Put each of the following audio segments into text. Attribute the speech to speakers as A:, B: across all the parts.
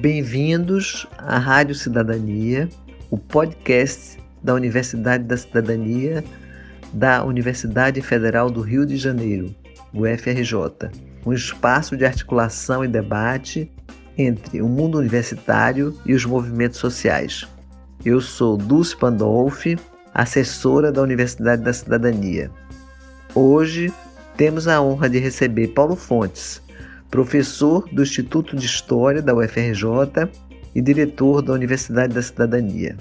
A: Bem-vindos à Rádio Cidadania, o podcast da Universidade da Cidadania da Universidade Federal do Rio de Janeiro, UFRJ, um espaço de articulação e debate entre o mundo universitário e os movimentos sociais. Eu sou Dulce Pandolfi, assessora da Universidade da Cidadania. Hoje temos a honra de receber Paulo Fontes, professor do Instituto de História da UFRJ e diretor da Universidade da Cidadania.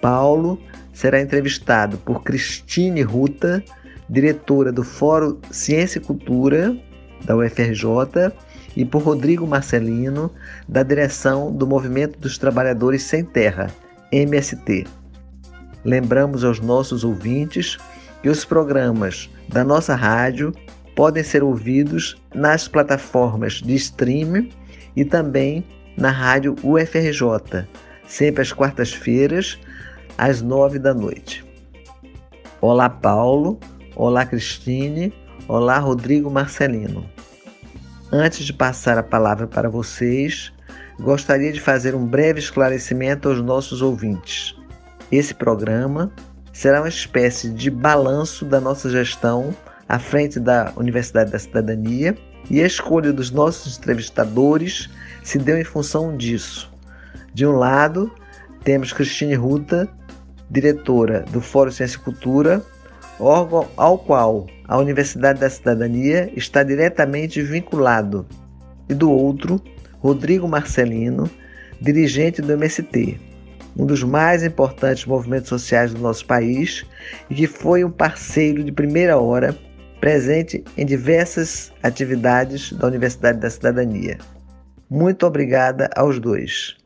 A: Paulo será entrevistado por Cristine Ruta, diretora do Fórum Ciência e Cultura da UFRJ, e por Rodrigo Marcelino, da direção do Movimento dos Trabalhadores Sem Terra, MST. Lembramos aos nossos ouvintes que os programas da nossa rádio podem ser ouvidos nas plataformas de streaming e também na rádio UFRJ, sempre às quartas-feiras, às nove da noite. Olá, Paulo. Olá, Cristine. Olá, Rodrigo Marcelino. Antes de passar a palavra para vocês, gostaria de fazer um breve esclarecimento aos nossos ouvintes. Esse programa será uma espécie de balanço da nossa gestão à frente da Universidade da Cidadania e a escolha dos nossos entrevistadores se deu em função disso. De um lado, temos Cristine Ruta, diretora do Fórum Ciência e Cultura, órgão ao qual a Universidade da Cidadania está diretamente vinculado, e do outro, Rodrigo Marcelino, dirigente do MST, um dos mais importantes movimentos sociais do nosso país e que foi um parceiro de primeira hora presente em diversas atividades da Universidade da Cidadania. Muito obrigada aos dois.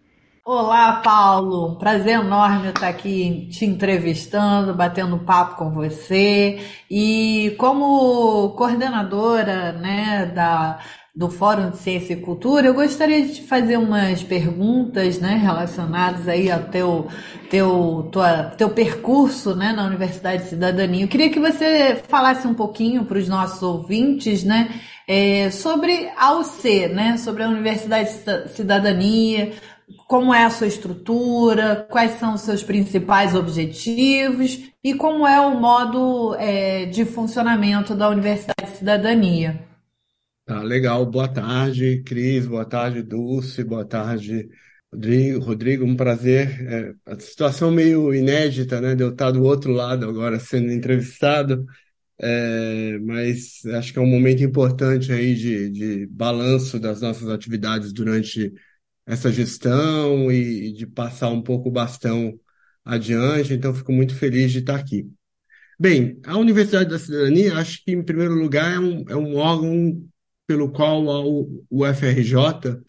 B: Olá, Paulo. Prazer enorme estar aqui te entrevistando, batendo papo com você. E como coordenadora né, da, do Fórum de Ciência e Cultura, eu gostaria de te fazer umas perguntas né, relacionadas aí ao teu, teu, tua, teu percurso né, na Universidade de Cidadania. Eu queria que você falasse um pouquinho para os nossos ouvintes né, é, sobre a UC, né, sobre a Universidade de Cidadania, como é a sua estrutura, quais são os seus principais objetivos e como é o modo é, de funcionamento da Universidade de Cidadania.
C: Tá, legal. Boa tarde, Cris. Boa tarde, Dulce. Boa tarde, Rodrigo. Rodrigo, um prazer. É, a situação meio inédita, né, de eu estar do outro lado agora sendo entrevistado, é, mas acho que é um momento importante aí de, de balanço das nossas atividades durante essa gestão e, e de passar um pouco o bastão adiante. Então, fico muito feliz de estar aqui. Bem, a Universidade da Cidadania, acho que, em primeiro lugar, é um, é um órgão pelo qual o UFRJ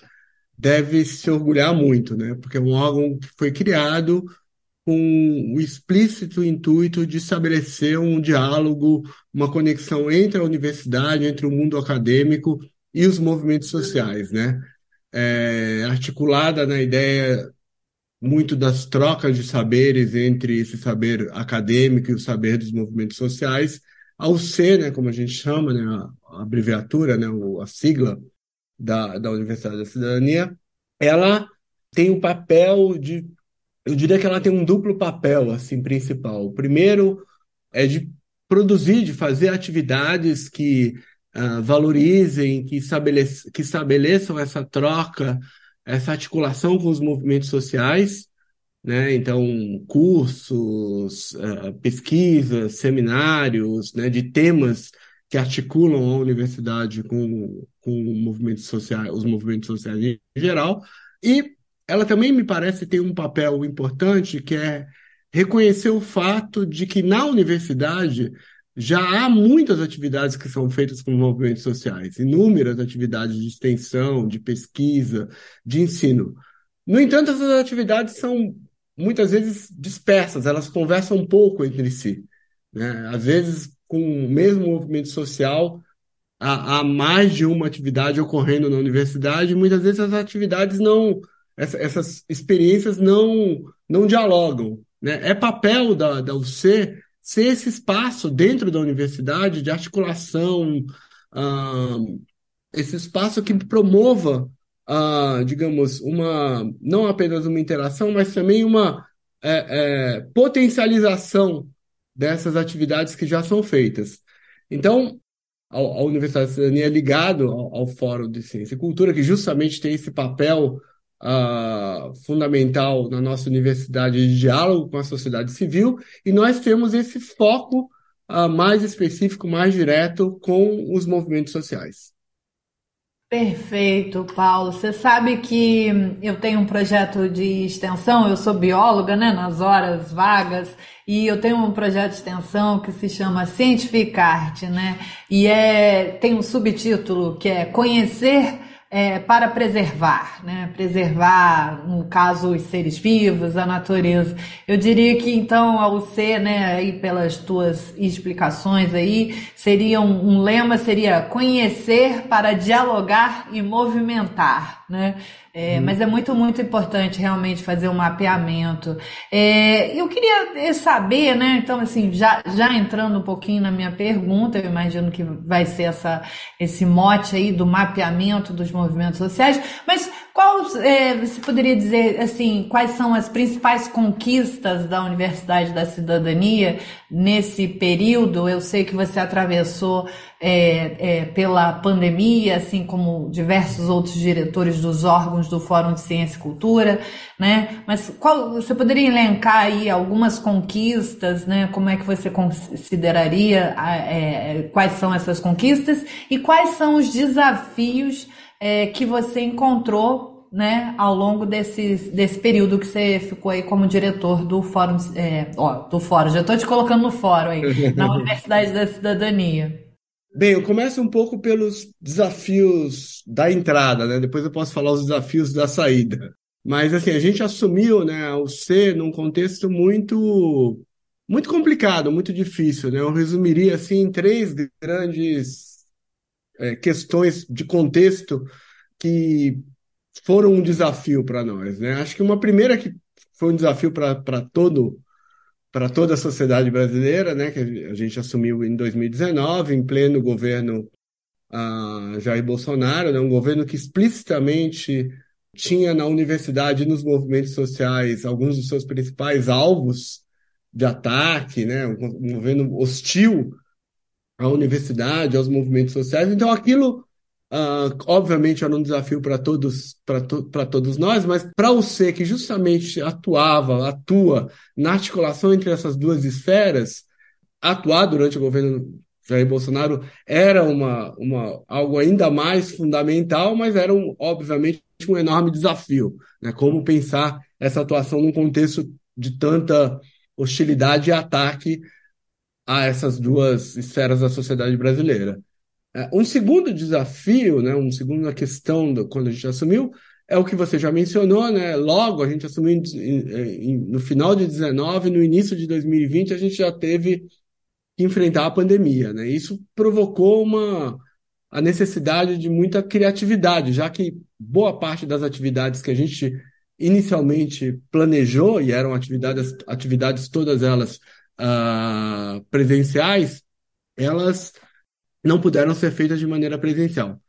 C: deve se orgulhar muito, né? Porque é um órgão que foi criado com o explícito intuito de estabelecer um diálogo, uma conexão entre a universidade, entre o mundo acadêmico e os movimentos sociais, né? É, articulada na ideia muito das trocas de saberes entre esse saber acadêmico e o saber dos movimentos sociais, ao ser, né, como a gente chama, né, a abreviatura, né, a sigla da, da Universidade da Cidadania, ela tem o um papel de, eu diria que ela tem um duplo papel, assim, principal. O primeiro é de produzir, de fazer atividades que uh, valorizem, que, estabeleçam, que estabeleçam essa troca, essa articulação com os movimentos sociais, né? Então, cursos, uh, pesquisas, seminários, né, de temas que articulam a universidade com, com movimentos sociais, os movimentos sociais em geral, e ela também me parece ter um papel importante que é reconhecer o fato de que na universidade já há muitas atividades que são feitas com movimentos sociais, inúmeras atividades de extensão, de pesquisa, de ensino. No entanto, essas atividades são muitas vezes dispersas, elas conversam um pouco entre si. Né? Às vezes, com o mesmo movimento social, há, há mais de uma atividade ocorrendo na universidade, e muitas vezes essas atividades não, essa, essas experiências não, não dialogam. Né? É papel da, da UC ser esse espaço dentro da universidade de articulação, esse espaço que promova uh, digamos, uma não apenas uma interação, mas também uma é, é, potencialização dessas atividades que já são feitas. Então, a, a Universidade de Cidadania é ligado ao, ao, Fórum de Ciência e Cultura, que justamente tem esse papel fundamental na nossa universidade de diálogo com a sociedade civil, e nós temos esse foco mais específico, mais direto com os movimentos sociais.
B: Perfeito, Paulo. Você sabe que eu tenho um projeto de extensão, eu sou bióloga, né, nas horas vagas, e eu tenho um projeto de extensão que se chama Cientificarte, né? E é tem um subtítulo que é Conhecer é, para preservar, né? Preservar, no caso, os seres vivos, a natureza. Eu diria que então ao ser, né, aí pelas tuas explicações aí, seria um, um lema seria conhecer para dialogar e movimentar, né? É, hum. Mas é muito, muito importante realmente fazer um mapeamento. É, eu queria saber, né? Então, assim, já, já entrando um pouquinho na minha pergunta, eu imagino que vai ser essa, esse mote aí do mapeamento dos movimentos sociais, mas qual é, você poderia dizer assim, quais são as principais conquistas da Universidade da Cidadania nesse período? Eu sei que você atravessou é, é, pela pandemia, assim como diversos outros diretores dos órgãos do Fórum de Ciência e Cultura, né? Mas qual, você poderia elencar aí algumas conquistas, né? Como é que você consideraria é, quais são essas conquistas e quais são os desafios é, que você encontrou né, ao longo desse, desse período que você ficou aí como diretor do Fórum, é, ó, do Fórum, já estou te colocando no Fórum aí, na Universidade da Cidadania.
C: Bem, eu começo um pouco pelos desafios da entrada, né? Depois eu posso falar os desafios da saída. Mas assim, a gente assumiu, né, o ser num contexto muito muito complicado, muito difícil, né? Eu resumiria assim em três grandes é, questões de contexto que foram um desafio para nós. Né? Acho que uma primeira que foi um desafio para todo para toda a sociedade brasileira, né, que a gente assumiu em 2019, em pleno governo uh, Jair Bolsonaro, né, um governo que explicitamente tinha na universidade e nos movimentos sociais alguns dos seus principais alvos de ataque, né, um governo hostil à universidade, aos movimentos sociais. Então, aquilo, uh, obviamente, era um desafio para todos, para to todos nós, mas para o que justamente atuava, atua na articulação entre essas duas esferas, atuar durante o governo Jair Bolsonaro era uma, uma, algo ainda mais fundamental, mas era, um, obviamente, um enorme desafio. Né? Como pensar essa atuação num contexto de tanta hostilidade e ataque a essas duas esferas da sociedade brasileira. É, um segundo desafio, né, uma segunda questão do, quando a gente assumiu, é o que você já mencionou, né? Logo, a gente assumiu em, em, no final de 19, no início de 2020, a gente já teve que enfrentar a pandemia, né? Isso provocou uma a necessidade de muita criatividade, já que boa parte das atividades que a gente inicialmente planejou, e eram atividades, atividades todas elas uh, presenciais, elas não puderam ser feitas de maneira presencial.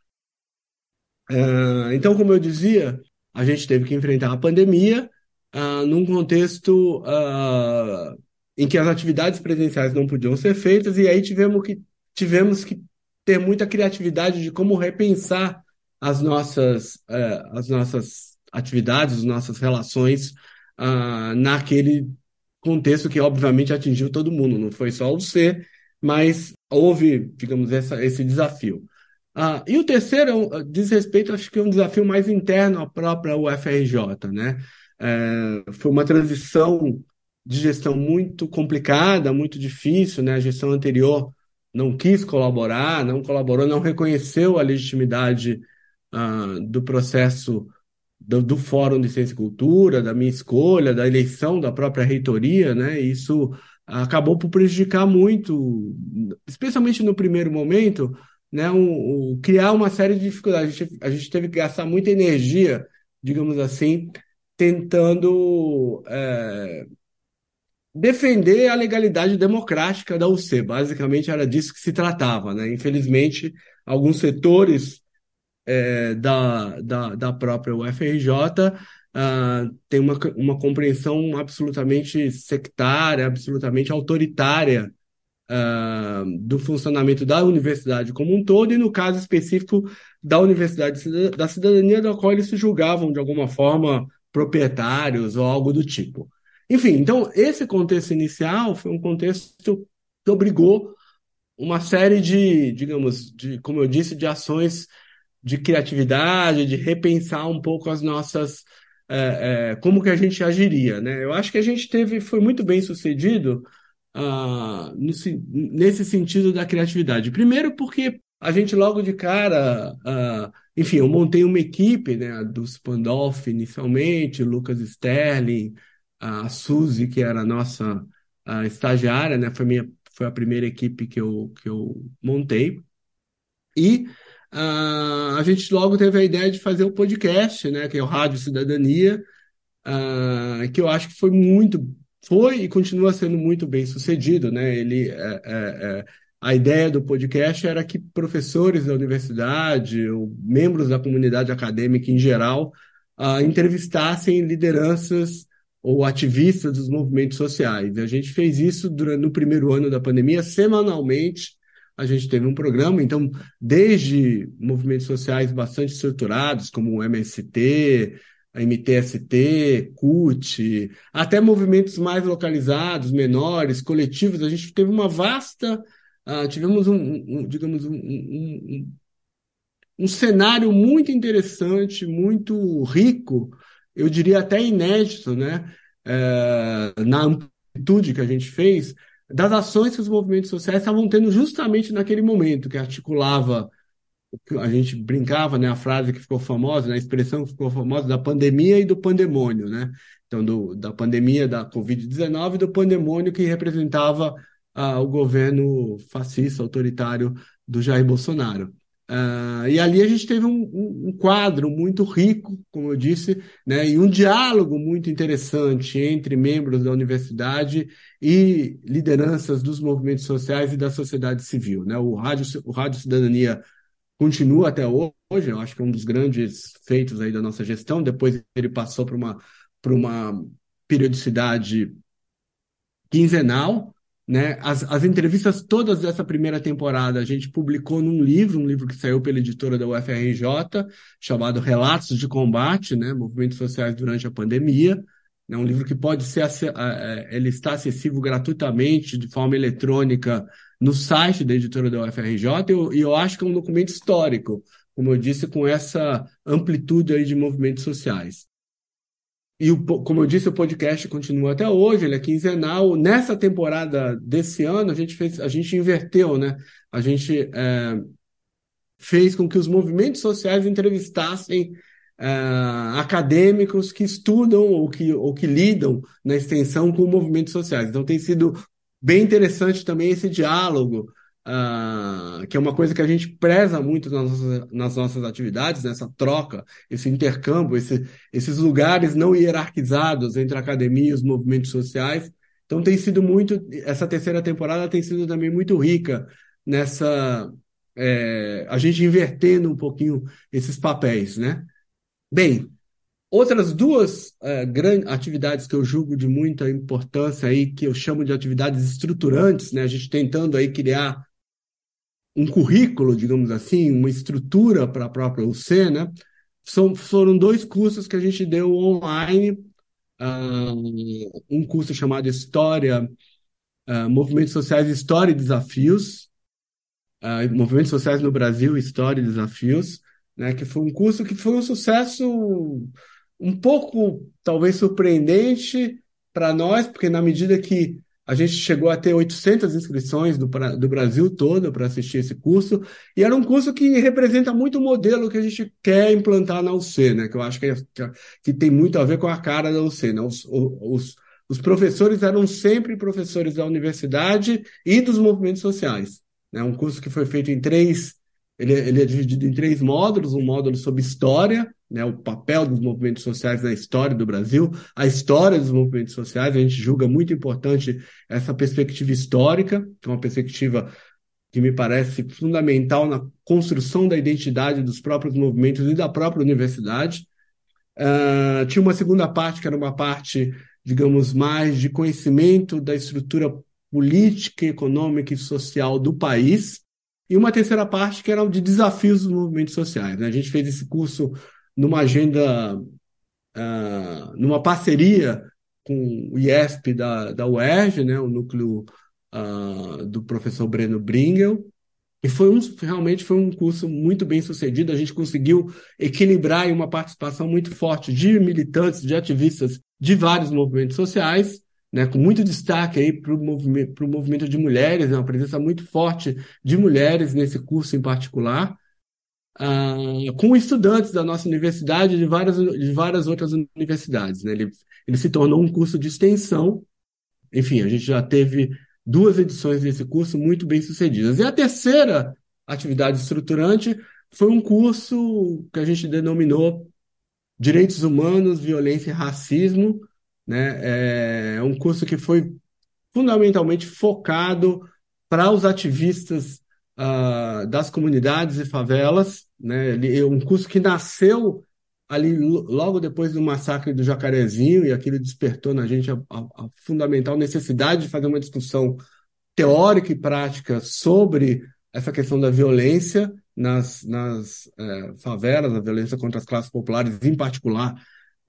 C: Uh, então, como eu dizia, a gente teve que enfrentar a pandemia uh, num contexto em que as atividades presenciais não podiam ser feitas, e aí tivemos que, tivemos que ter muita criatividade de como repensar as nossas, uh, as nossas atividades, as nossas relações naquele contexto que obviamente atingiu todo mundo, não foi só o C, mas houve, digamos, essa, esse desafio. Ah, e o terceiro é diz respeito, acho que é um desafio mais interno à própria UFRJ, né? É, foi uma transição de gestão muito complicada, muito difícil, né? A gestão anterior não quis colaborar, não colaborou, não reconheceu a legitimidade ah, do processo do, do, Fórum de Ciência e Cultura, da minha escolha, da eleição da própria reitoria, né? Isso acabou por prejudicar muito, especialmente no primeiro momento, né? Um, um, criar uma série de dificuldades. A gente, a gente, teve que gastar muita energia, digamos assim, tentando é, defender a legalidade democrática da UC. Basicamente era disso que se tratava, né? Infelizmente, alguns setores é, da, da, da própria UFRJ uh, tem uma, uma compreensão absolutamente sectária, absolutamente autoritária uh, do funcionamento da universidade como um todo, e no caso específico da Universidade da Cidadania, da qual eles se julgavam de alguma forma proprietários ou algo do tipo. Enfim, então esse contexto inicial foi um contexto que obrigou uma série de, digamos, de, como eu disse, de ações de criatividade, de repensar um pouco as nossas é, é, como que a gente agiria, né? Eu acho que a gente teve foi muito bem sucedido uh, nesse, sentido da criatividade. Primeiro porque a gente logo de cara, uh, enfim, eu montei uma equipe, né, do Spandolf inicialmente, Lucas Sterling, a Suzy, que era a nossa a estagiária, né, foi, minha, foi a primeira equipe que eu, que eu montei. E uh, a gente logo teve a ideia de fazer o podcast, né, que é o Rádio Cidadania, uh, que eu acho que foi muito, foi e continua sendo muito bem sucedido, né? Ele, é, é, é, a ideia do podcast era que professores da universidade, ou membros da comunidade acadêmica em geral, uh, entrevistassem lideranças ou ativistas dos movimentos sociais. A gente fez isso durante, no primeiro ano da pandemia, semanalmente, a gente teve um programa, então, desde movimentos sociais bastante estruturados, como o MST, a MTST, CUT, até movimentos mais localizados, menores, coletivos, a gente teve uma vasta, uh, tivemos um, um digamos, um, um, um, cenário muito interessante, muito rico, eu diria até inédito, né, uh, na amplitude que a gente fez, das ações que os movimentos sociais estavam tendo justamente naquele momento, que articulava, a gente brincava, né, a frase que ficou famosa, né, a expressão que ficou famosa da pandemia e do pandemônio, né? Então, do, da pandemia da Covid-19 e do pandemônio que representava ah, o governo fascista, autoritário do Jair Bolsonaro. Uh, e ali a gente teve um, um, um, quadro muito rico, como eu disse, né, e um diálogo muito interessante entre membros da universidade e lideranças dos movimentos sociais e da sociedade civil. Né? O, Rádio, o Rádio Cidadania continua até hoje, eu acho que é um dos grandes feitos aí da nossa gestão. Depois ele passou para uma, uma periodicidade quinzenal, né? As, as entrevistas todas dessa primeira temporada a gente publicou num livro, um livro que saiu pela editora da UFRJ, chamado Relatos de Combate, né? Movimentos Sociais durante a Pandemia. É um livro que pode ser, ele está acessível gratuitamente, de forma eletrônica, no site da editora da UFRJ, e eu, eu acho que é um documento histórico, como eu disse, com essa amplitude aí de movimentos sociais. E, o, como eu disse, o podcast continua até hoje, ele é quinzenal. Nessa temporada desse ano, a gente fez, a gente inverteu, né? A gente é, fez com que os movimentos sociais entrevistassem é, acadêmicos que estudam ou que, ou que lidam na extensão com movimentos sociais. Então tem sido bem interessante também esse diálogo Uh, que é uma coisa que a gente preza muito nas nossas, nas nossas atividades, nessa troca, esse intercâmbio, esse, esses lugares não hierarquizados entre academia e os movimentos sociais. Então tem sido muito, essa terceira temporada tem sido também muito rica nessa, é, a gente invertendo um pouquinho esses papéis, né? Bem, outras duas é, grandes atividades que eu julgo de muita importância aí, que eu chamo de atividades estruturantes, né? A gente tentando aí criar um currículo, digamos assim, uma estrutura para a própria UC, né? São, foram dois cursos que a gente deu online, uh, um curso chamado História, uh, Movimentos Sociais, História e Desafios, uh, Movimentos Sociais no Brasil, História e Desafios, né? Que foi um curso que foi um sucesso um pouco, talvez, surpreendente para nós, porque na medida que a gente chegou a ter 800 inscrições do, do Brasil todo para assistir esse curso, e era um curso que representa muito o modelo que a gente quer implantar na UC, né? que eu acho que, é, que tem muito a ver com a cara da UC. Né? Os, os, os professores eram sempre professores da universidade e dos movimentos sociais. Né? Um curso que foi feito em três, ele, ele é dividido em três módulos, um módulo sobre história, né, o papel dos movimentos sociais na história do Brasil, a história dos movimentos sociais, a gente julga muito importante essa perspectiva histórica, que é uma perspectiva que me parece fundamental na construção da identidade dos próprios movimentos e da própria universidade. Uh, tinha uma segunda parte, que era uma parte, digamos, mais de conhecimento da estrutura política, econômica e social do país, e uma terceira parte que era de desafios dos movimentos sociais. Né? A gente fez esse curso numa agenda, uh, numa parceria com o IESP da, da UERJ, né? o núcleo uh, do professor Breno Bringel, e foi um, realmente foi um curso muito bem sucedido. A gente conseguiu equilibrar uma participação muito forte de militantes, de ativistas de vários movimentos sociais, né, com muito destaque para o movimento, movimento de mulheres, né, uma presença muito forte de mulheres nesse curso em particular, uh, com estudantes da nossa universidade e de várias, de várias outras universidades. Né? Ele, ele se tornou um curso de extensão. Enfim, a gente já teve duas edições desse curso muito bem sucedidas. E a terceira atividade estruturante foi um curso que a gente denominou Direitos Humanos, Violência e Racismo. Né? É um curso que foi fundamentalmente focado para os ativistas uh, das comunidades e favelas. Né? É um curso que nasceu ali logo depois do massacre do Jacarezinho, e aquilo despertou na gente a, a, a fundamental necessidade de fazer uma discussão teórica e prática sobre essa questão da violência nas, nas é, favelas, a violência contra as classes populares, em particular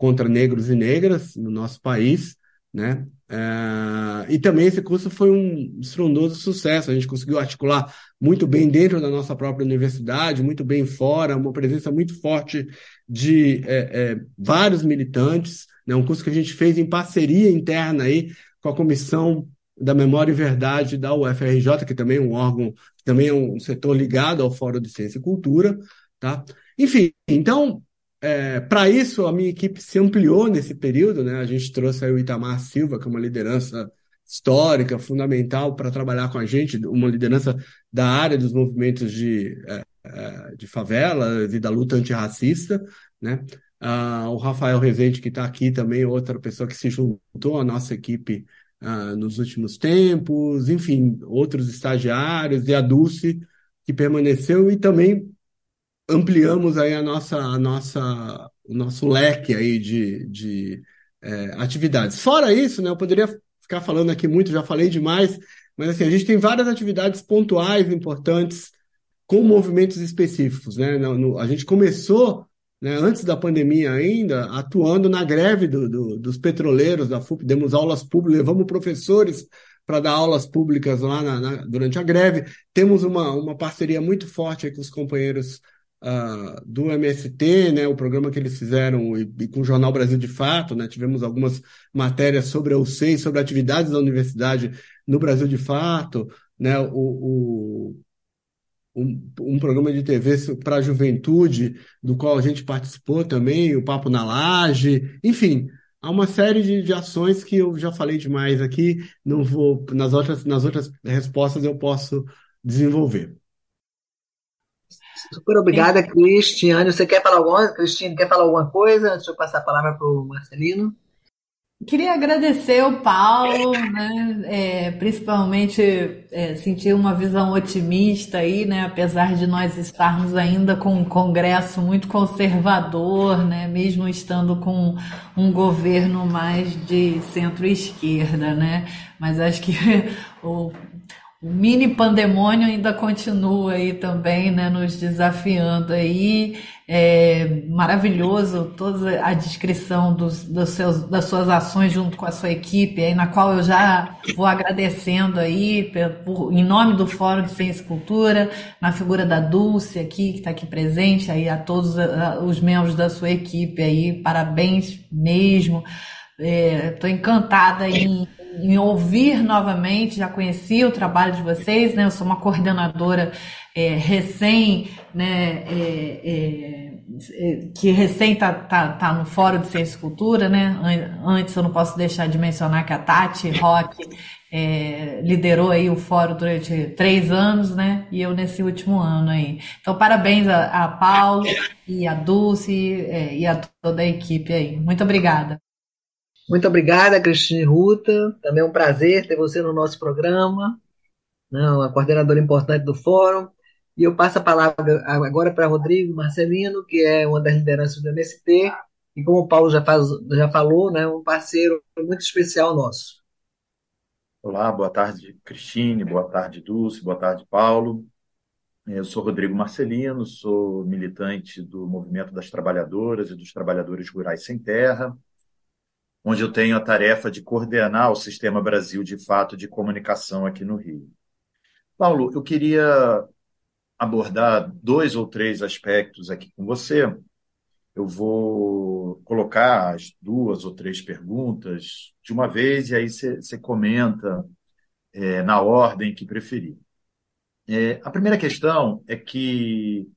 C: contra negros e negras no nosso país, né? É, e também esse curso foi um estrondoso sucesso. A gente conseguiu articular muito bem dentro da nossa própria universidade, muito bem fora, uma presença muito forte de é, é, vários militantes. Né? Um curso que a gente fez em parceria interna aí com a Comissão da Memória e Verdade da UFRJ, que também é um órgão, também é um setor ligado ao Fórum de Ciência e Cultura. Tá? Enfim, então é, para isso, a minha equipe se ampliou nesse período, né? A gente trouxe o Itamar Silva, que é uma liderança histórica, fundamental para trabalhar com a gente, uma liderança da área dos movimentos de, é, é de favelas e da luta antirracista, né? Ah, o Rafael Rezende, que está aqui também, outra pessoa que se juntou à nossa equipe ah, nos últimos tempos, enfim, outros estagiários, e a Dulce, que permaneceu, e também ampliamos aí a nossa, a nossa, o nosso leque aí de, de é, atividades. Fora isso, né, eu poderia ficar falando aqui muito, já falei demais, mas assim, a gente tem várias atividades pontuais importantes com movimentos específicos. Né? No, no, a gente começou, né, antes da pandemia ainda, atuando na greve do, do, dos petroleiros da FUP, demos aulas públicas, levamos professores para dar aulas públicas lá na, na, durante a greve. Temos uma, uma parceria muito forte com os companheiros uh, do MST, né, o programa que eles fizeram, e, e, com o Jornal Brasil de Fato, né, tivemos algumas matérias sobre a UCEI, sobre atividades da universidade no Brasil de Fato, né, o, o um, um, programa de TV para a juventude, do qual a gente participou também, o Papo na Laje, enfim, há uma série de, de, ações que eu já falei demais aqui, não vou, nas outras, nas outras respostas eu posso desenvolver.
A: Super obrigada, Cristiane. Você quer falar alguma Cristine, quer falar alguma coisa antes de eu passar a palavra para o Marcelino?
B: Queria agradecer o Paulo, né? É, principalmente é, sentir uma visão otimista aí, né? Apesar de nós estarmos ainda com um Congresso muito conservador, né? Mesmo estando com um governo mais de centro-esquerda, né? Mas acho que o o mini pandemônio ainda continua aí também, né, nos desafiando aí. É maravilhoso toda a descrição dos, dos seus, das suas ações junto com a sua equipe, aí, na qual eu já vou agradecendo aí, por, em nome do Fórum de Ciência e Cultura, na figura da Dulce aqui, que está aqui presente, aí a todos os membros da sua equipe aí, parabéns mesmo. Estou é, encantada em em ouvir novamente, já conheci o trabalho de vocês, né? Eu sou uma coordenadora é, recém, né? É, é, é que recém tá, tá, tá, no Fórum de Ciência e Cultura, né? Antes eu não posso deixar de mencionar que a Tati Rock é, liderou aí o fórum durante três anos, né? E eu nesse último ano aí. Então, parabéns a, a Paulo e a Dulce é, e a toda a equipe aí. Muito obrigada.
A: Muito obrigada, Cristine Ruta. Também é um prazer ter você no nosso programa. Não, a coordenadora importante do fórum. E eu passo a palavra agora para Rodrigo Marcelino, que é uma das lideranças do MST, e como o Paulo já, faz, já falou, né, um parceiro muito especial nosso.
D: Olá, boa tarde, Cristine, boa tarde, Dulce, boa tarde, Paulo. Eu sou Rodrigo Marcelino, sou militante do Movimento das Trabalhadoras e dos Trabalhadores Rurais Sem Terra, onde eu tenho a tarefa de coordenar o Sistema Brasil de Fato de Comunicação aqui no Rio. Paulo, eu queria abordar dois ou três aspectos aqui com você. Eu vou colocar as duas ou três perguntas de uma vez e aí você comenta é, na ordem que preferir. É, a primeira questão é que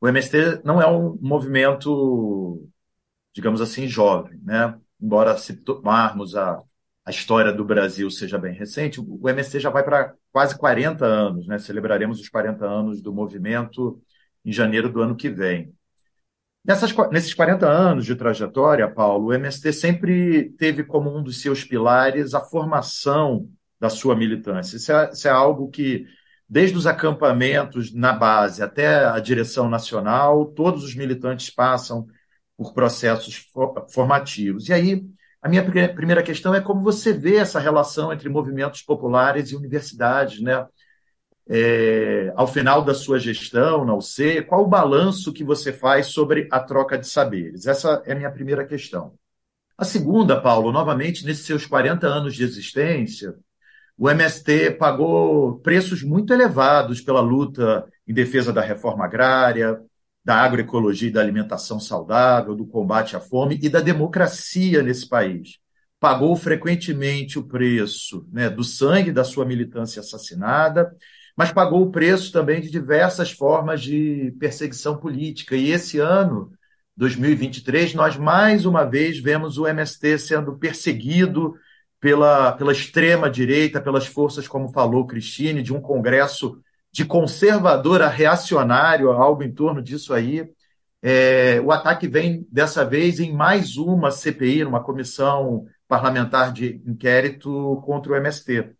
D: o MST não é um movimento, digamos assim, jovem, né? Embora se tomarmos a, a história do Brasil seja bem recente, o MST já vai para quase 40 anos, né? Celebraremos os 40 anos do movimento em janeiro do ano que vem. Nessas, nesses 40 anos de trajetória, Paulo, o MST sempre teve como um dos seus pilares a formação da sua militância. Isso é, isso é algo que, desde os acampamentos na base até a direção nacional, todos os militantes passam por processos formativos. E aí, a minha primeira questão é como você vê essa relação entre movimentos populares e universidades, né? É, ao final da sua gestão na UC, qual o balanço que você faz sobre a troca de saberes? Essa é a minha primeira questão. A segunda, Paulo, novamente, nesses seus 40 anos de existência, o MST pagou preços muito elevados pela luta em defesa da reforma agrária, da agroecologia e da alimentação saudável, do combate à fome e da democracia nesse país. Pagou frequentemente o preço né, do sangue da sua militância assassinada, mas pagou o preço também de diversas formas de perseguição política. E esse ano, 2023, nós mais uma vez vemos o MST sendo perseguido pela, pela extrema-direita, pelas forças, como falou Cristine, de um Congresso de conservador a reacionário, algo em torno disso aí. É, o ataque vem dessa vez em mais uma CPI, uma comissão parlamentar de inquérito contra o MST.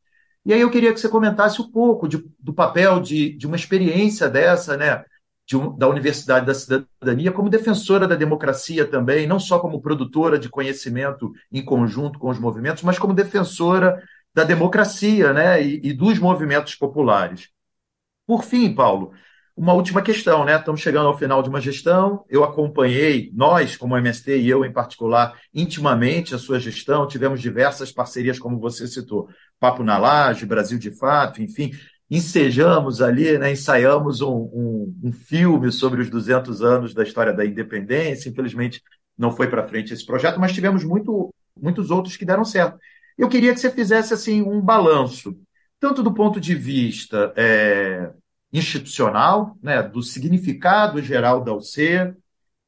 D: E aí eu queria que você comentasse um pouco de, do papel de, de uma experiência dessa, né, de da Universidade da Cidadania, como defensora da democracia também, não só como produtora de conhecimento em conjunto com os movimentos, mas como defensora da democracia né, e, e dos movimentos populares. Por fim, Paulo, uma última questão, né? Estamos chegando ao final de uma gestão. Eu acompanhei, nós, como MST e eu em particular, intimamente a sua gestão. Tivemos diversas parcerias, como você citou, Papo na Laje, Brasil de Fato, enfim. Ensejamos ali, né, ensaiamos um, um, um filme sobre os 200 anos da história da independência. Infelizmente, não foi para frente esse projeto, mas tivemos muito, muitos outros que deram certo. Eu queria que você fizesse assim um balanço tanto do ponto de vista é, institucional, né, do significado geral da UC,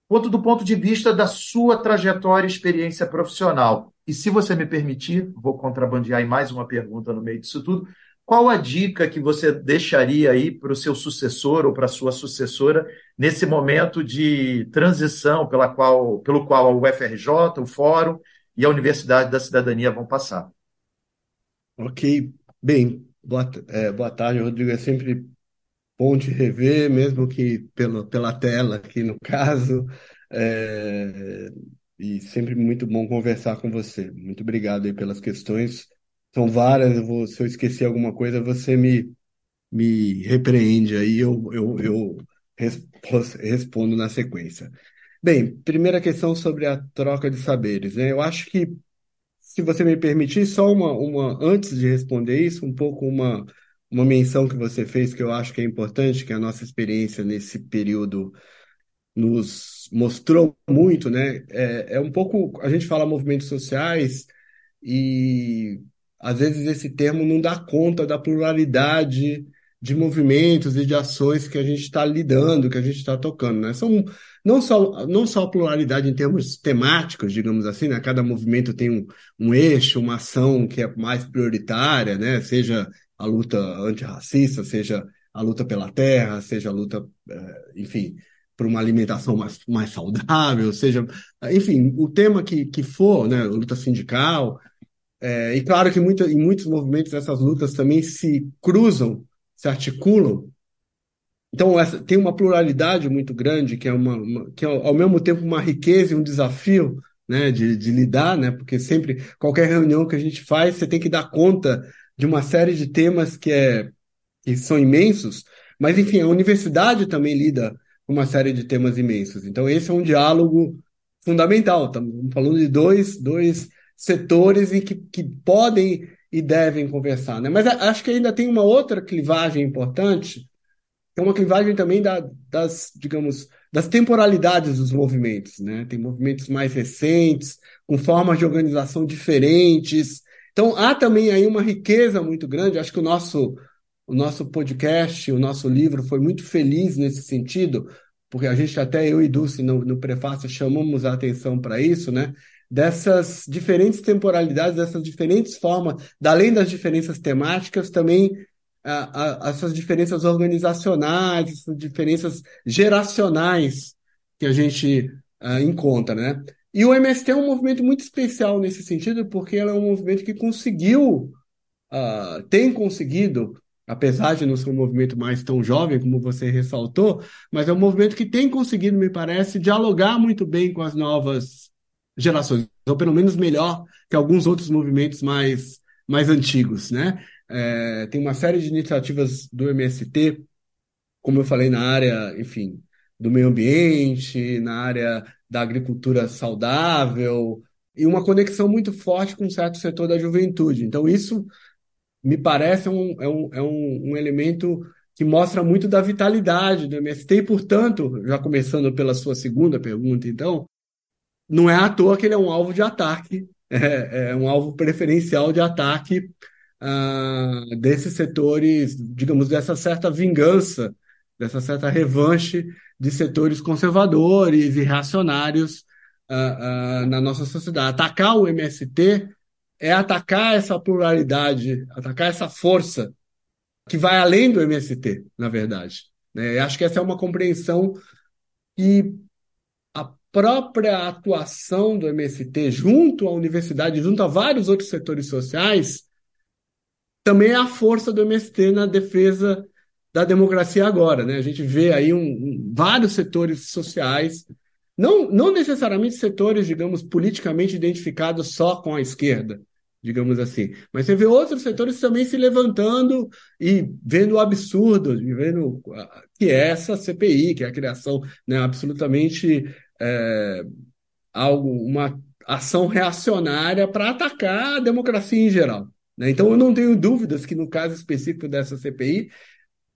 D: quanto do ponto de vista da sua trajetória e experiência profissional. E se você me permitir, vou contrabandear mais uma pergunta no meio disso tudo, qual a dica que você deixaria aí para o seu sucessor ou para a sua sucessora nesse momento de transição pela qual, pelo qual a UFRJ, o Fórum e a Universidade da Cidadania vão passar?
C: Ok, Bem, boa, é, boa tarde, Rodrigo. É sempre bom te rever, mesmo que pelo, pela tela aqui no caso. É, e sempre muito bom conversar com você. Muito obrigado aí pelas questões. São várias, eu vou, se eu esquecer alguma coisa, você me, me repreende aí, eu, eu, eu respondo na sequência. Bem, primeira questão sobre a troca de saberes. Né? Eu acho que se você me permitir, só uma, uma, antes de responder isso, um pouco uma, uma menção que você fez que eu acho que é importante, que a nossa experiência nesse período nos mostrou muito, né? É, é um pouco, a gente fala movimentos sociais e às vezes esse termo não dá conta da pluralidade de movimentos e de ações que a gente está lidando, que a gente está tocando, né? São não só, não só a pluralidade em termos temáticos, digamos assim, né? Cada movimento tem um, um eixo, uma ação que é mais prioritária, né? Seja a luta antirracista, seja a luta pela terra, seja a luta, eh, enfim, por uma alimentação mais, mais saudável, seja, enfim, o tema que, que for, né? Luta sindical. É, e claro que muita, em muitos movimentos essas lutas também se cruzam se articulam. Então, essa, tem uma pluralidade muito grande, que é, uma, uma, que é ao mesmo tempo uma riqueza e um desafio né, de, de lidar, né, porque sempre, qualquer reunião que a gente faz, você tem que dar conta de uma série de temas que, é, que são imensos, mas, enfim, a universidade também lida com uma série de temas imensos. Então, esse é um diálogo fundamental. Estamos falando de dois, dois setores em que, que podem e devem conversar. Né? Mas acho que ainda tem uma outra clivagem importante, que é uma clivagem também da, das, digamos, das temporalidades dos movimentos. Né? Tem movimentos mais recentes, com formas de organização diferentes. Então, há também aí uma riqueza muito grande. Acho que o nosso, o nosso podcast, o nosso livro foi muito feliz nesse sentido, porque a gente, até eu e Dulce, no, no prefácio, chamamos a atenção para isso, né? dessas diferentes temporalidades, dessas diferentes formas, além das diferenças temáticas, também a, a, essas diferenças organizacionais, essas diferenças geracionais que a gente uh, encontra, né? E o MST é um movimento muito especial nesse sentido, porque ela é um movimento que conseguiu, uh, tem conseguido, apesar de não ser um movimento mais tão jovem como você ressaltou, mas é um movimento que tem conseguido, me parece, dialogar muito bem com as novas gerações, ou pelo menos melhor que alguns outros movimentos mais, mais antigos, né? É, tem uma série de iniciativas do MST, como eu falei, na área, enfim, do meio ambiente, na área da agricultura saudável, e uma conexão muito forte com um certo setor da juventude. Então, isso me parece um, é, um, é um, um elemento que mostra muito da vitalidade do MST, e, portanto, já começando pela sua segunda pergunta, então, não é à toa que ele é um alvo de ataque, é, é um alvo preferencial de ataque uh, desses setores, digamos, dessa certa vingança, dessa certa revanche de setores conservadores e reacionários uh, uh, na nossa sociedade. Atacar o MST é atacar essa pluralidade, atacar essa força que vai além do MST, na verdade. Né? Acho que essa é uma compreensão que própria atuação do MST junto à universidade, junto a vários outros setores sociais, também é a força do MST na defesa da democracia agora. Né? A gente vê aí um, um, vários setores sociais, não, não necessariamente setores, digamos, politicamente identificados só com a esquerda, digamos assim, mas você vê outros setores também se levantando e vendo o absurdo, vendo que é essa CPI, que é a criação né, absolutamente é, algo, uma ação reacionária para atacar a democracia em geral. Né? Então, eu não tenho dúvidas que, no caso específico dessa CPI,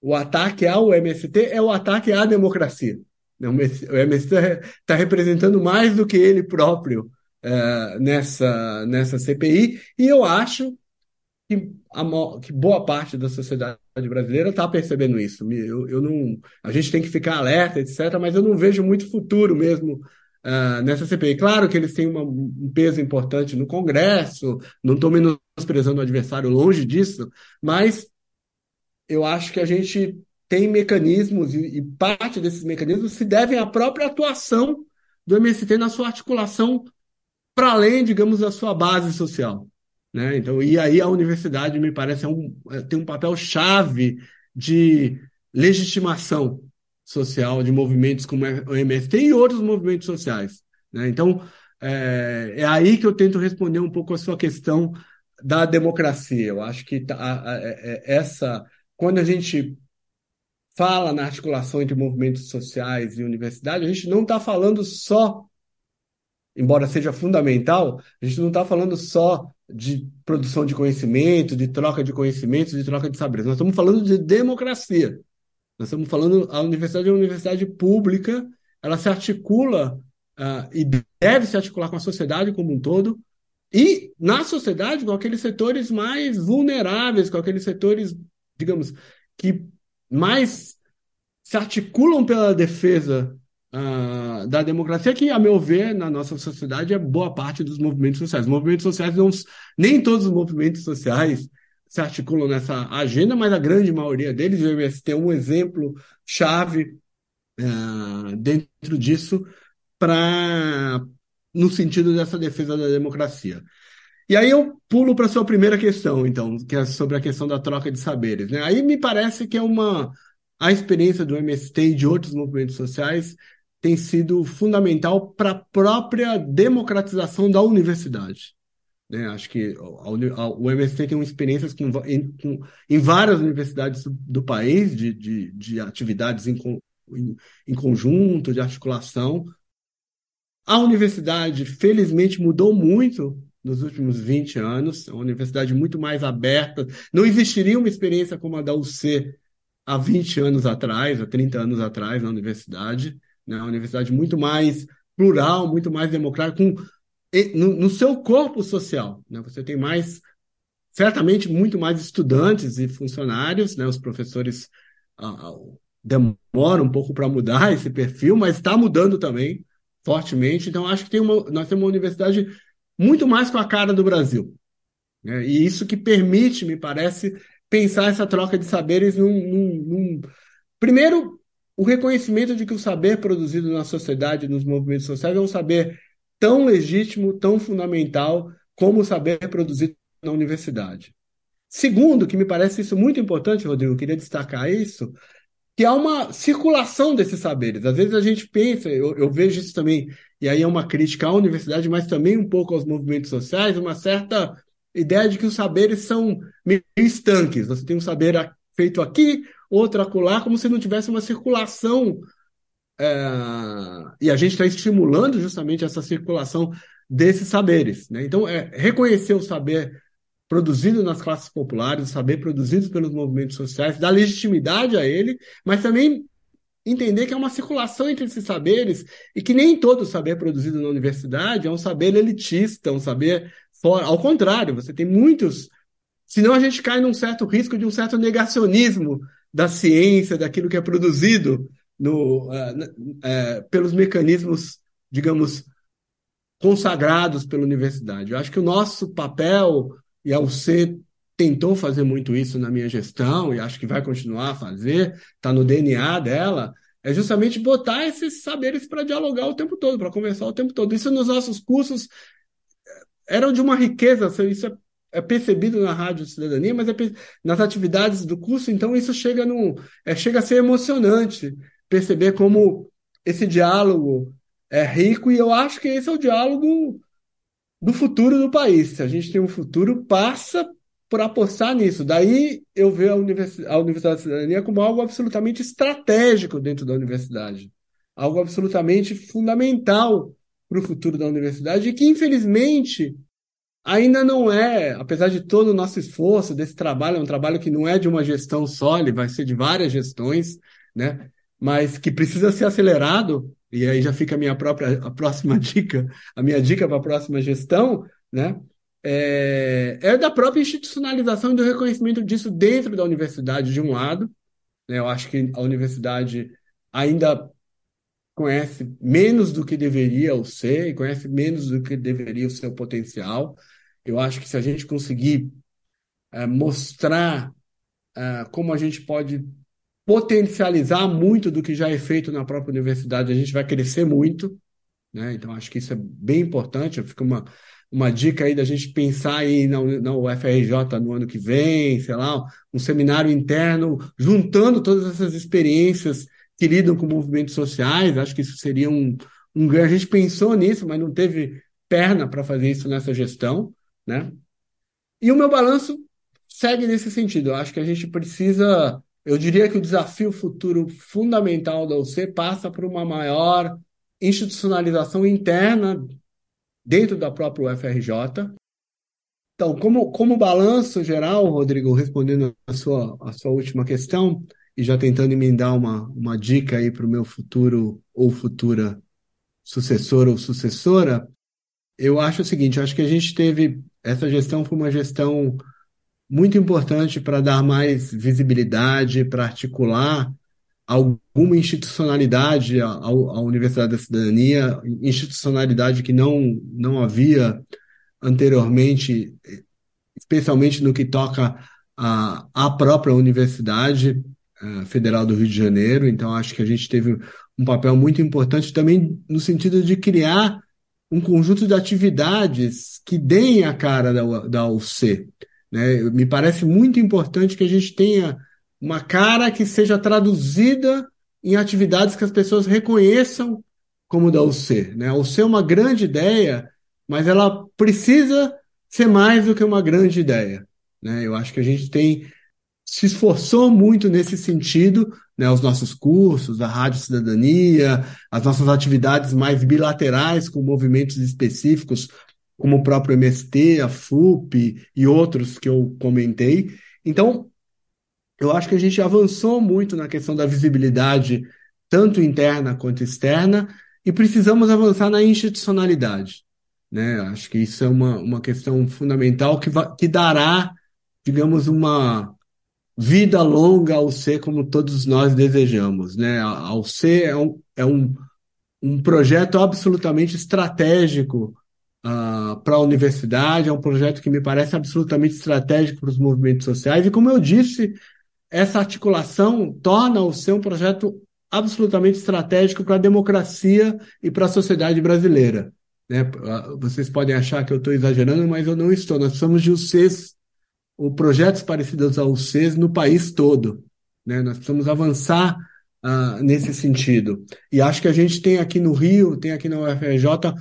C: o ataque ao MST é o ataque à democracia. Né? O MST está representando mais do que ele próprio é, nessa, nessa CPI, e eu acho que, a, que boa parte da sociedade brasileira está percebendo isso. Eu, eu não, a gente tem que ficar alerta, etc., mas eu não vejo muito futuro mesmo uh, nessa CPI. Claro que eles têm uma, um peso importante no Congresso, não estou menosprezando o adversário, longe disso, mas eu acho que a gente tem mecanismos, e, parte desses mecanismos se devem à própria atuação do MST na sua articulação para além, digamos, da sua base social. Né? Então, e aí a universidade, me parece, é um, é, tem um papel chave de legitimação social de movimentos como o MST e outros movimentos sociais. Né? Então, é, é, aí que eu tento responder um pouco a sua questão da democracia. Eu acho que tá, a, a, é, essa, quando a gente fala na articulação entre movimentos sociais e universidade, a gente não está falando só, embora seja fundamental, a gente não está falando só de produção de conhecimento, de troca de conhecimentos, de troca de saberes. Nós estamos falando de democracia. Nós estamos falando, a universidade é uma universidade pública, ela se articula uh, e deve se articular com a sociedade como um todo, e na sociedade com aqueles setores mais vulneráveis, com aqueles setores, digamos, que mais se articulam pela defesa uh, da democracia, que, a meu ver, na nossa sociedade é boa parte dos movimentos sociais. Os movimentos sociais, não, nem todos os movimentos sociais se articulam nessa agenda, mas a grande maioria deles, o MST é um exemplo chave uh, dentro disso para no sentido dessa defesa da democracia. E aí eu pulo para a sua primeira questão, então, que é sobre a questão da troca de saberes. Né? Aí me parece que é uma a experiência do MST e de outros movimentos sociais tem sido fundamental para a própria democratização da universidade. Né? Acho que a, a, o MST tem experiências com, em, com, em, várias universidades do, país, de, de, de atividades em, em, em conjunto, de articulação. A universidade, felizmente, mudou muito nos últimos 20 anos, é uma universidade muito mais aberta. Não existiria uma experiência como a da UC há 20 anos atrás, há 30 anos atrás, na universidade. Né? Uma universidade muito mais plural, muito mais democrática, com, no, no seu corpo social. Né? Você tem mais, certamente, muito mais estudantes e funcionários, né? os professores ah, demoram um pouco para mudar esse perfil, mas está mudando também fortemente. Então, acho que tem uma, nós temos uma universidade muito mais com a cara do Brasil. Né? E isso que permite, me parece, pensar essa troca de saberes num, num, num, Primeiro, o reconhecimento de que o saber produzido na sociedade, nos movimentos sociais, é um saber tão legítimo, tão fundamental como o saber produzido na universidade. Segundo, que me parece isso muito importante, Rodrigo, queria destacar isso, que há uma circulação desses saberes. Às vezes a gente pensa, eu, eu, vejo isso também, e aí é uma crítica à universidade, mas também um pouco aos movimentos sociais, uma certa ideia de que os saberes são meio estanques. Você tem um saber feito aqui, outro acolá, como se não tivesse uma circulação. É... E a gente está estimulando justamente essa circulação desses saberes. Né? Então, é reconhecer o saber produzido nas classes populares, o saber produzido pelos movimentos sociais, dar legitimidade a ele, mas também entender que é uma circulação entre esses saberes e que nem todo saber produzido na universidade é um saber elitista, um saber fora. Ao contrário, você tem muitos. Senão a gente cai num certo risco de um certo negacionismo da ciência, daquilo que é produzido no, uh, uh, pelos mecanismos, digamos, consagrados pela universidade. Eu acho que o nosso papel, e a UC tentou fazer muito isso na minha gestão, e acho que vai continuar a fazer, está no DNA dela, é justamente botar esses saberes para dialogar o tempo todo, para conversar o tempo todo. Isso nos nossos cursos eram de uma riqueza, isso é, é percebido na Rádio Cidadania, mas é, nas atividades do curso, então isso chega, no, é, chega a ser emocionante perceber como esse diálogo é rico, e eu acho que esse é o diálogo do futuro do país. Se a gente tem um futuro, passa por apostar nisso. Daí eu vejo a, Univers a Universidade da Cidadania como algo absolutamente estratégico dentro da universidade, algo absolutamente fundamental para o futuro da universidade e que, infelizmente, ainda não é, apesar de todo o nosso esforço desse trabalho, é um trabalho que não é de uma gestão só, ele vai ser de várias gestões, né? mas que precisa ser acelerado, e aí já fica a minha própria a próxima dica, a minha dica para a próxima gestão, né? É, é, da própria institucionalização e do reconhecimento disso dentro da universidade, de um lado. Né? Eu acho que a universidade ainda conhece menos do que deveria o ser e conhece menos do que deveria o seu potencial. Eu acho que se a gente conseguir é, mostrar é, como a gente pode potencializar muito do que já é feito na própria universidade, a gente vai crescer muito. Né? Então, acho que isso é bem importante. Fica uma, uma dica aí da gente pensar aí na, na UFRJ no ano que vem, sei lá, um seminário interno, juntando todas essas experiências que lidam com movimentos sociais. Acho que isso seria um, um. A gente pensou nisso, mas não teve perna para fazer isso nessa gestão, né? E o meu balanço segue nesse sentido. Eu acho que a gente precisa, eu diria que o desafio futuro fundamental da UC passa por uma maior institucionalização interna dentro da própria UFRJ. Então, como, como balanço geral, Rodrigo, respondendo a sua, a sua última questão, e já tentando emendar uma, uma dica aí para o meu futuro ou futura sucessor ou sucessora, eu acho o seguinte, acho que a gente teve, essa gestão foi uma gestão muito importante para dar mais visibilidade, para articular alguma institucionalidade à, à Universidade da Cidadania, institucionalidade que não, não havia anteriormente, especialmente no que toca à, à própria universidade. Eh, Federal do Rio de Janeiro, então acho que a gente teve um papel muito importante também no sentido de criar um conjunto de atividades que deem a cara da, da UC. Né? Me parece muito importante que a gente tenha uma cara que seja traduzida em atividades que as pessoas reconheçam como da UC. Né? A UC é uma grande ideia, mas ela precisa ser mais do que uma grande ideia. Né? Eu acho que a gente tem se esforçou muito nesse sentido, né, os nossos cursos, a Rádio Cidadania, as nossas atividades mais bilaterais com movimentos específicos, como o próprio MST, a FUP e outros que eu comentei. Então, eu acho que a gente avançou muito na questão da visibilidade, tanto interna quanto externa, e precisamos avançar na institucionalidade. Né? Acho que isso é uma, uma questão fundamental que, que dará, digamos, uma vida longa ao ser como todos nós desejamos. Né? Ao ser é um, é um, um projeto absolutamente estratégico uh, para a universidade, é um projeto que me parece absolutamente estratégico para os movimentos sociais, e como eu disse, essa articulação torna o ser um projeto absolutamente estratégico para a democracia e para a sociedade brasileira. Né? Vocês podem achar que eu estou exagerando, mas eu não estou. Nós somos de UCs ou projetos parecidos ao CES no país todo. Né? Nós precisamos avançar uh, nesse sentido. E acho que a gente tem aqui no Rio, tem aqui na UFRJ,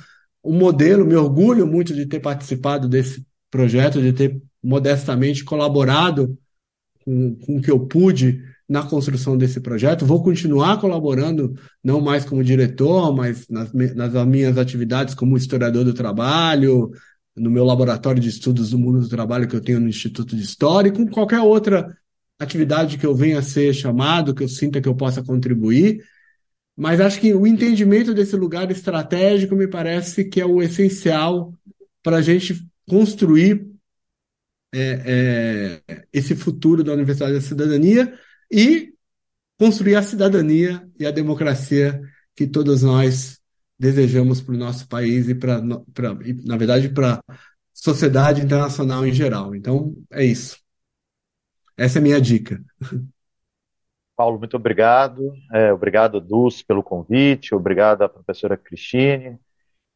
C: um modelo, me orgulho muito de ter participado desse projeto, de ter modestamente colaborado com, com o que eu pude na construção desse projeto. Vou continuar colaborando, não mais como diretor, mas nas, nas minhas atividades como historiador do trabalho, no meu laboratório de estudos do mundo do trabalho que eu tenho no Instituto de História e com qualquer outra atividade que eu venha a ser chamado, que eu sinta que eu possa contribuir. Mas acho que o entendimento desse lugar estratégico me parece que é o essencial para a gente construir é, é, esse futuro da Universidade da Cidadania e construir a cidadania e a democracia que todos nós desejamos para o nosso país e para, na verdade, para a sociedade internacional em geral. Então, é isso. Essa é a minha dica.
D: Paulo, muito obrigado. É, obrigado, Dulce, pelo convite. Obrigado à professora Cristine.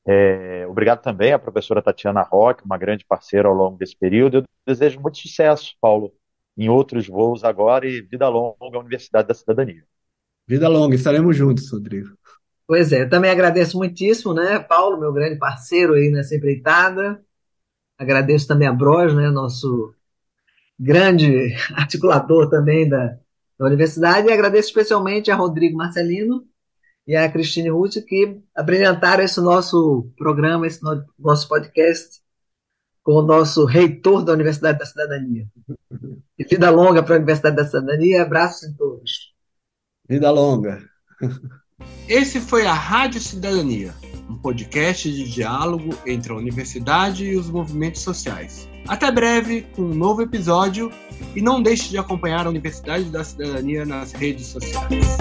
D: É, obrigado também à professora Tatiana Roque, uma grande parceira ao longo desse período. Eu desejo muito sucesso, Paulo, em outros voos agora e vida longa à Universidade da Cidadania.
C: Vida longa, estaremos juntos, Rodrigo.
A: Pois é, também agradeço muitíssimo, né, Paulo, meu grande parceiro aí nessa empreitada. Agradeço também a Bros, né, nosso grande articulador também da, da universidade, e agradeço especialmente a Rodrigo Marcelino e a Cristine Ruth, que apresentaram esse nosso programa, esse nosso podcast com o nosso reitor da Universidade da Cidadania. E vida longa para a Universidade da Cidadania, abraços em todos.
C: Vida longa.
E: Esse foi a Rádio Cidadania, um podcast de diálogo entre a universidade e os movimentos sociais. Até breve com um novo episódio e não deixe de acompanhar a Universidade da Cidadania nas redes sociais.